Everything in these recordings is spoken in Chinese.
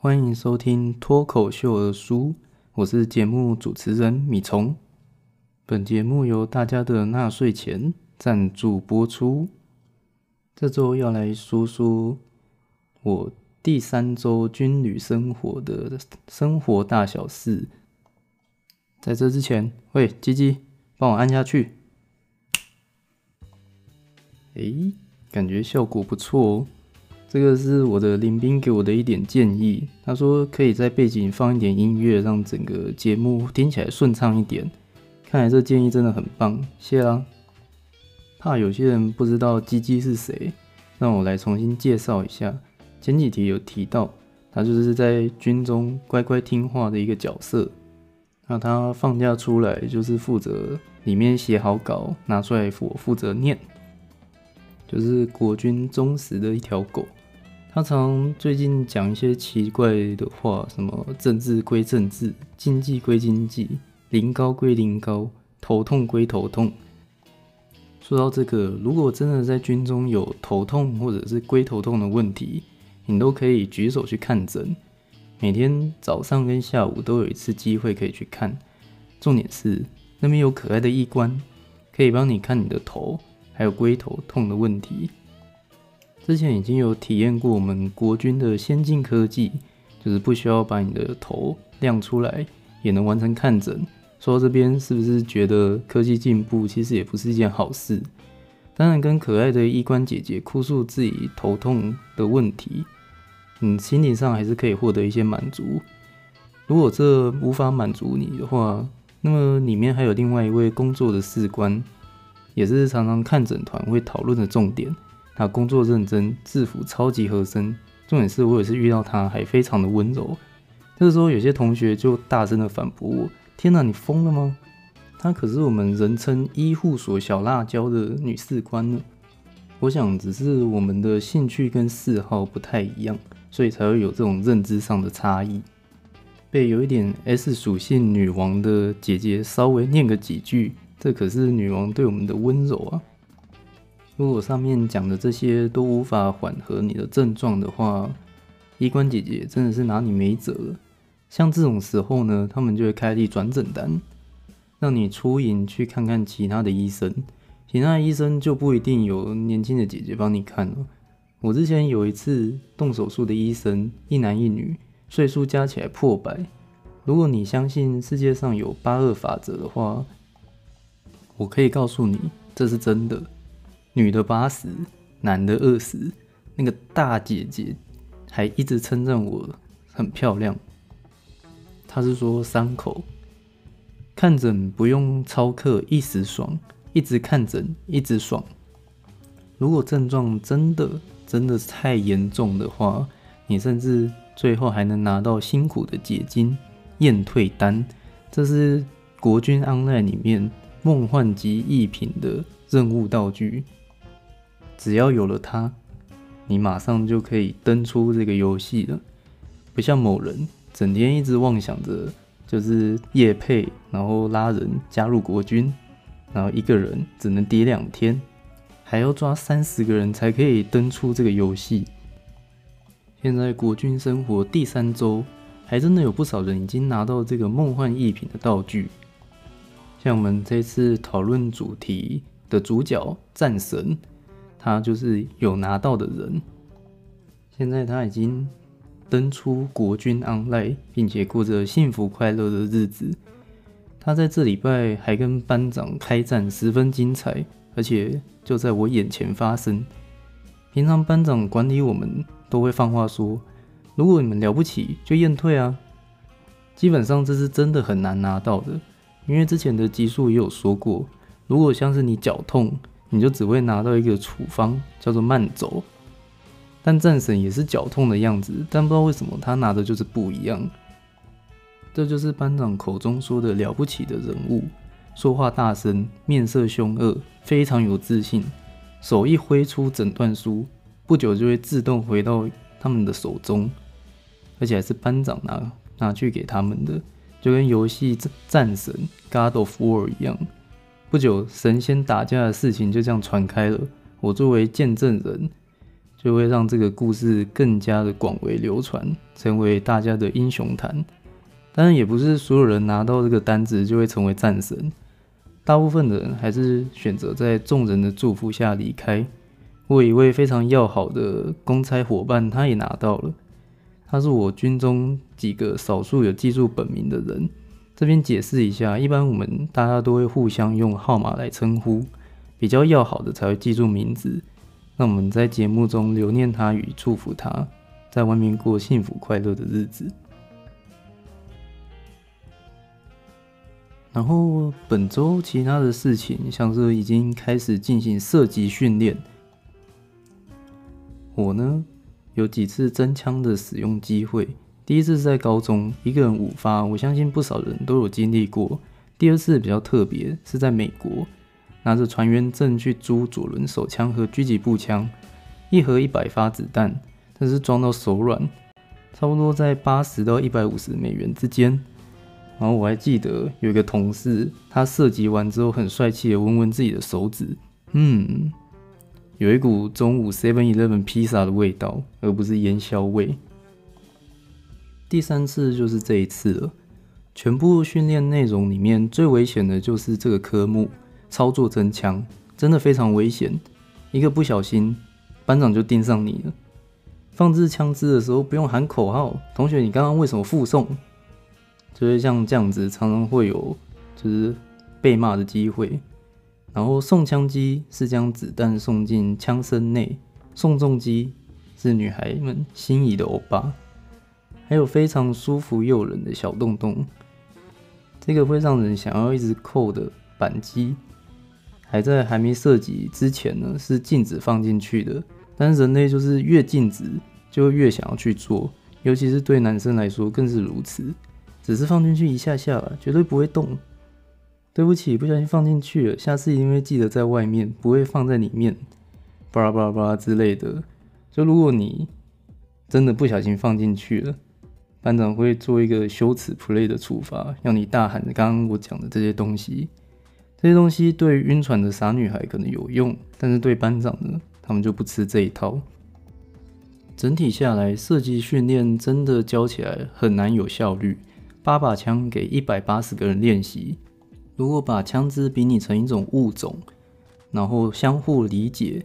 欢迎收听脱口秀的书，我是节目主持人米虫。本节目由大家的纳税钱赞助播出。这周要来说说我第三周军旅生活的生活大小事。在这之前，喂，鸡鸡，帮我按下去。诶，感觉效果不错哦。这个是我的林兵给我的一点建议，他说可以在背景放一点音乐，让整个节目听起来顺畅一点。看来这建议真的很棒，谢啦。怕有些人不知道鸡鸡是谁，让我来重新介绍一下。前几题有提到，他就是在军中乖乖听话的一个角色。那他放假出来就是负责里面写好稿，拿出来我负责念，就是国军忠实的一条狗。他常最近讲一些奇怪的话，什么政治归政治，经济归经济，临高归临高，头痛归头痛。说到这个，如果真的在军中有头痛或者是龟头痛的问题，你都可以举手去看诊。每天早上跟下午都有一次机会可以去看。重点是那边有可爱的医官，可以帮你看你的头，还有龟头痛的问题。之前已经有体验过我们国军的先进科技，就是不需要把你的头亮出来，也能完成看诊。说到这边，是不是觉得科技进步其实也不是一件好事？当然，跟可爱的医官姐姐哭诉自己头痛的问题，嗯，心理上还是可以获得一些满足。如果这无法满足你的话，那么里面还有另外一位工作的士官，也是常常看诊团会讨论的重点。他工作认真，制服超级合身。重点是我也是遇到他，还非常的温柔。这时候，有些同学就大声的反驳我：“天哪，你疯了吗？她可是我们人称医护所小辣椒的女士官呢。”我想，只是我们的兴趣跟嗜好不太一样，所以才会有这种认知上的差异。被有一点 S 属性女王的姐姐稍微念个几句，这可是女王对我们的温柔啊。如果上面讲的这些都无法缓和你的症状的话，医官姐姐真的是拿你没辙了。像这种时候呢，他们就会开立转诊单，让你出营去看看其他的医生。其他的医生就不一定有年轻的姐姐帮你看了。我之前有一次动手术的医生，一男一女，岁数加起来破百。如果你相信世界上有八二法则的话，我可以告诉你，这是真的。女的八十，男的二十，那个大姐姐还一直称赞我很漂亮。她是说伤口看诊不用操课，一时爽，一直看诊一直爽。如果症状真的真的太严重的话，你甚至最后还能拿到辛苦的解金验退单。这是国军 online 里面梦幻级一品的任务道具。只要有了它，你马上就可以登出这个游戏了。不像某人整天一直妄想着就是夜配，然后拉人加入国军，然后一个人只能叠两天，还要抓三十个人才可以登出这个游戏。现在国军生活第三周，还真的有不少人已经拿到这个梦幻逸品的道具。像我们这次讨论主题的主角战神。他就是有拿到的人，现在他已经登出国军 online，并且过着幸福快乐的日子。他在这礼拜还跟班长开战，十分精彩，而且就在我眼前发生。平常班长管理我们都会放话说：“如果你们了不起，就验退啊。”基本上这是真的很难拿到的，因为之前的集数也有说过，如果像是你脚痛。你就只会拿到一个处方，叫做慢走。但战神也是脚痛的样子，但不知道为什么他拿的就是不一样。这就是班长口中说的了不起的人物，说话大声，面色凶恶，非常有自信，手一挥出诊断书，不久就会自动回到他们的手中，而且还是班长拿拿去给他们的，就跟游戏战神 God of War 一样。不久，神仙打架的事情就这样传开了。我作为见证人，就会让这个故事更加的广为流传，成为大家的英雄谈。当然，也不是所有人拿到这个单子就会成为战神，大部分的人还是选择在众人的祝福下离开。我有一位非常要好的公差伙伴，他也拿到了。他是我军中几个少数有记住本名的人。这边解释一下，一般我们大家都会互相用号码来称呼，比较要好的才会记住名字。那我们在节目中留念他与祝福他，在外面过幸福快乐的日子。然后本周其他的事情，像是已经开始进行射击训练。我呢，有几次真枪的使用机会。第一次是在高中，一个人五发，我相信不少人都有经历过。第二次比较特别，是在美国，拿着船员证去租左轮手枪和狙击步枪，一盒一百发子弹，但是装到手软，差不多在八十到一百五十美元之间。然后我还记得有一个同事，他射击完之后很帅气的闻闻自己的手指，嗯，有一股中午 Seven Eleven 披萨的味道，而不是烟硝味。第三次就是这一次了，全部训练内容里面最危险的就是这个科目——操作真枪，真的非常危险，一个不小心，班长就盯上你了。放置枪支的时候不用喊口号，同学，你刚刚为什么附送？就是像这样子，常常会有就是被骂的机会。然后送枪机是将子弹送进枪身内，送重机是女孩们心仪的欧巴。还有非常舒服诱人的小洞洞，这个会让人想要一直扣的扳机，还在还没射击之前呢，是禁止放进去的。但是人类就是越禁止，就越想要去做，尤其是对男生来说更是如此。只是放进去一下下吧，绝对不会动。对不起，不小心放进去了，下次一定会记得在外面，不会放在里面。巴拉巴拉巴拉之类的。就如果你真的不小心放进去了，班长会做一个羞耻 play 的处罚，让你大喊刚刚我讲的这些东西。这些东西对晕船的傻女孩可能有用，但是对班长呢，他们就不吃这一套。整体下来，射击训练真的教起来很难有效率。八把枪给一百八十个人练习，如果把枪支比拟成一种物种，然后相互理解，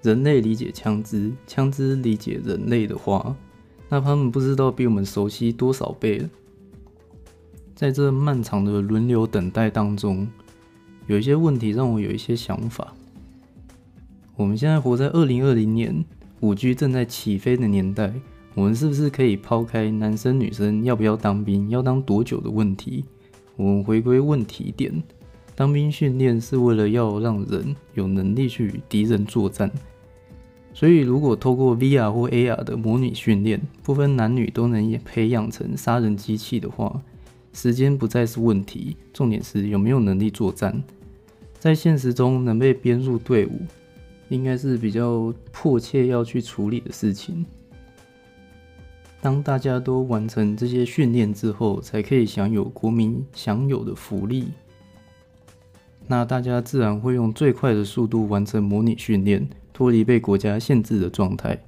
人类理解枪支，枪支理解人类的话，那他们不知道比我们熟悉多少倍了。在这漫长的轮流等待当中，有一些问题让我有一些想法。我们现在活在二零二零年，五 G 正在起飞的年代。我们是不是可以抛开男生女生要不要当兵、要当多久的问题？我们回归问题点：当兵训练是为了要让人有能力去与敌人作战。所以，如果透过 VR 或 AR 的模拟训练，不分男女都能培养成杀人机器的话，时间不再是问题，重点是有没有能力作战。在现实中能被编入队伍，应该是比较迫切要去处理的事情。当大家都完成这些训练之后，才可以享有国民享有的福利。那大家自然会用最快的速度完成模拟训练，脱离被国家限制的状态。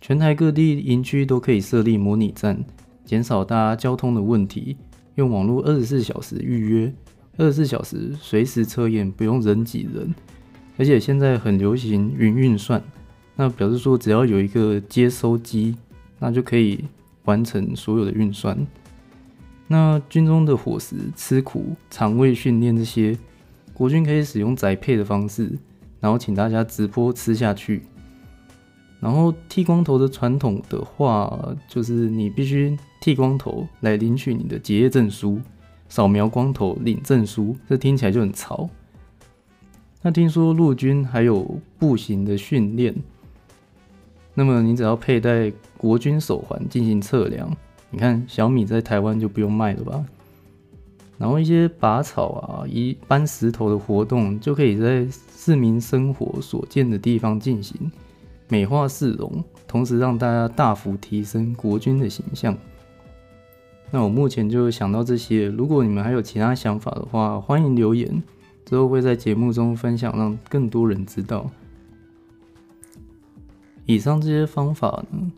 全台各地营区都可以设立模拟站，减少大家交通的问题。用网络二十四小时预约，二十四小时随时测验，不用人挤人。而且现在很流行云运算，那表示说只要有一个接收机。那就可以完成所有的运算。那军中的伙食吃苦、肠胃训练这些，国军可以使用宅配的方式，然后请大家直播吃下去。然后剃光头的传统的话，就是你必须剃光头来领取你的结业证书，扫描光头领证书，这听起来就很潮。那听说陆军还有步行的训练。那么你只要佩戴国军手环进行测量，你看小米在台湾就不用卖了吧？然后一些拔草啊、一搬石头的活动，就可以在市民生活所见的地方进行，美化市容，同时让大家大幅提升国军的形象。那我目前就想到这些，如果你们还有其他想法的话，欢迎留言，之后会在节目中分享，让更多人知道。以上这些方法呢，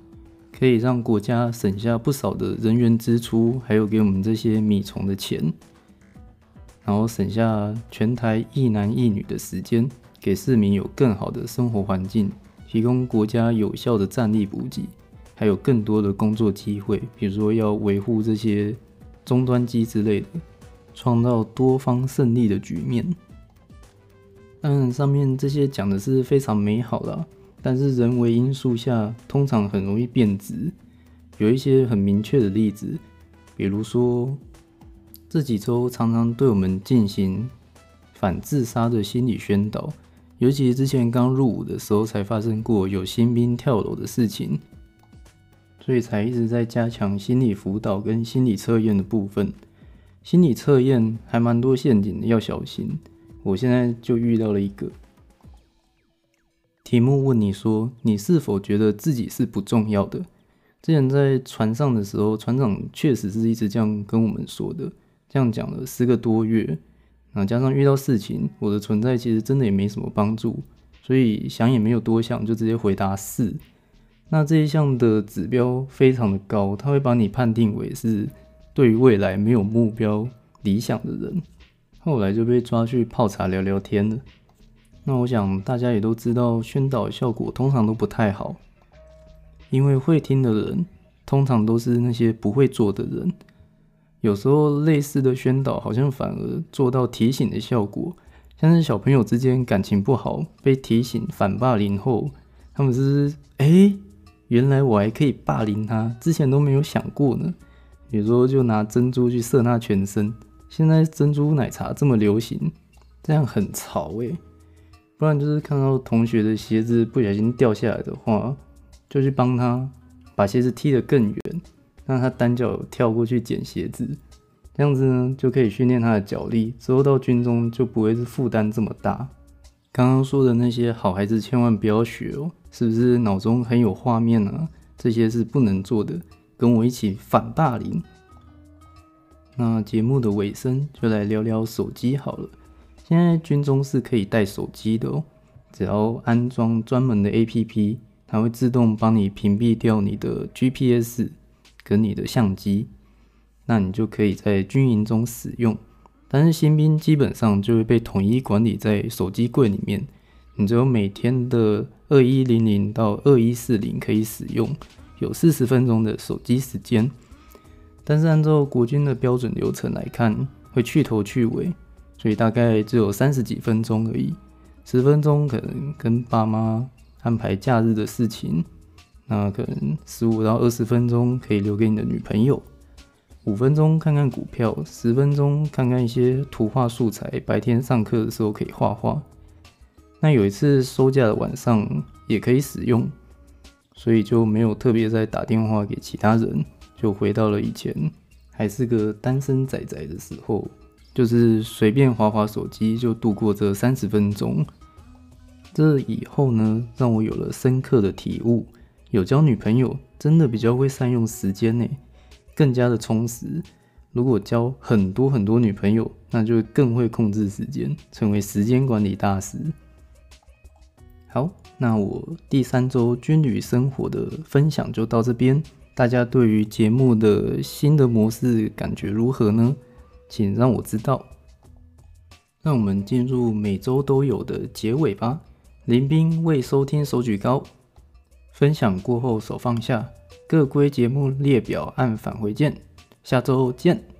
可以让国家省下不少的人员支出，还有给我们这些米虫的钱，然后省下全台一男一女的时间，给市民有更好的生活环境，提供国家有效的战力补给，还有更多的工作机会，比如说要维护这些终端机之类的，创造多方胜利的局面。当然，上面这些讲的是非常美好的。但是人为因素下，通常很容易变质。有一些很明确的例子，比如说这几周常常对我们进行反自杀的心理宣导，尤其是之前刚入伍的时候才发生过有新兵跳楼的事情，所以才一直在加强心理辅导跟心理测验的部分。心理测验还蛮多陷阱的，要小心。我现在就遇到了一个。题目问你说：“你是否觉得自己是不重要的？”之前在船上的时候，船长确实是一直这样跟我们说的。这样讲了四个多月，那加上遇到事情，我的存在其实真的也没什么帮助，所以想也没有多想，就直接回答是。那这一项的指标非常的高，他会把你判定为是对于未来没有目标、理想的人。后来就被抓去泡茶聊聊天了。那我想大家也都知道，宣导效果通常都不太好，因为会听的人通常都是那些不会做的人。有时候类似的宣导好像反而做到提醒的效果，像是小朋友之间感情不好，被提醒反霸凌后，他们是哎、原来我还可以霸凌他，之前都没有想过呢。比如说就拿珍珠去射他全身，现在珍珠奶茶这么流行，这样很潮欸。不然就是看到同学的鞋子不小心掉下来的话，就去帮他把鞋子踢得更远，让他单脚跳过去捡鞋子，这样子呢就可以训练他的脚力，之后到军中就不会是负担这么大。刚刚说的那些好孩子千万不要学哦，是不是脑中很有画面啊？这些是不能做的，跟我一起反霸凌。那节目的尾声就来聊聊手机好了。现在军中是可以带手机的哦，只要安装专门的 APP，它会自动帮你屏蔽掉你的 GPS 跟你的相机，那你就可以在军营中使用。但是新兵基本上就会被统一管理在手机柜里面，你只有每天的二一零零到二一四零可以使用，有四十分钟的手机时间。但是按照国军的标准流程来看，会去头去尾。所以大概只有三十几分钟而已，十分钟可能跟爸妈安排假日的事情，那可能十五到二十分钟可以留给你的女朋友，五分钟看看股票，十分钟看看一些图画素材，白天上课的时候可以画画。那有一次收假的晚上也可以使用，所以就没有特别再打电话给其他人，就回到了以前还是个单身仔仔的时候。就是随便划划手机就度过这三十分钟。这以后呢，让我有了深刻的体悟：有交女朋友真的比较会善用时间呢，更加的充实。如果交很多很多女朋友，那就更会控制时间，成为时间管理大师。好，那我第三周军旅生活的分享就到这边。大家对于节目的新的模式感觉如何呢？请让我知道。让我们进入每周都有的结尾吧。林兵未收听手举高，分享过后手放下，各归节目列表按返回键。下周见。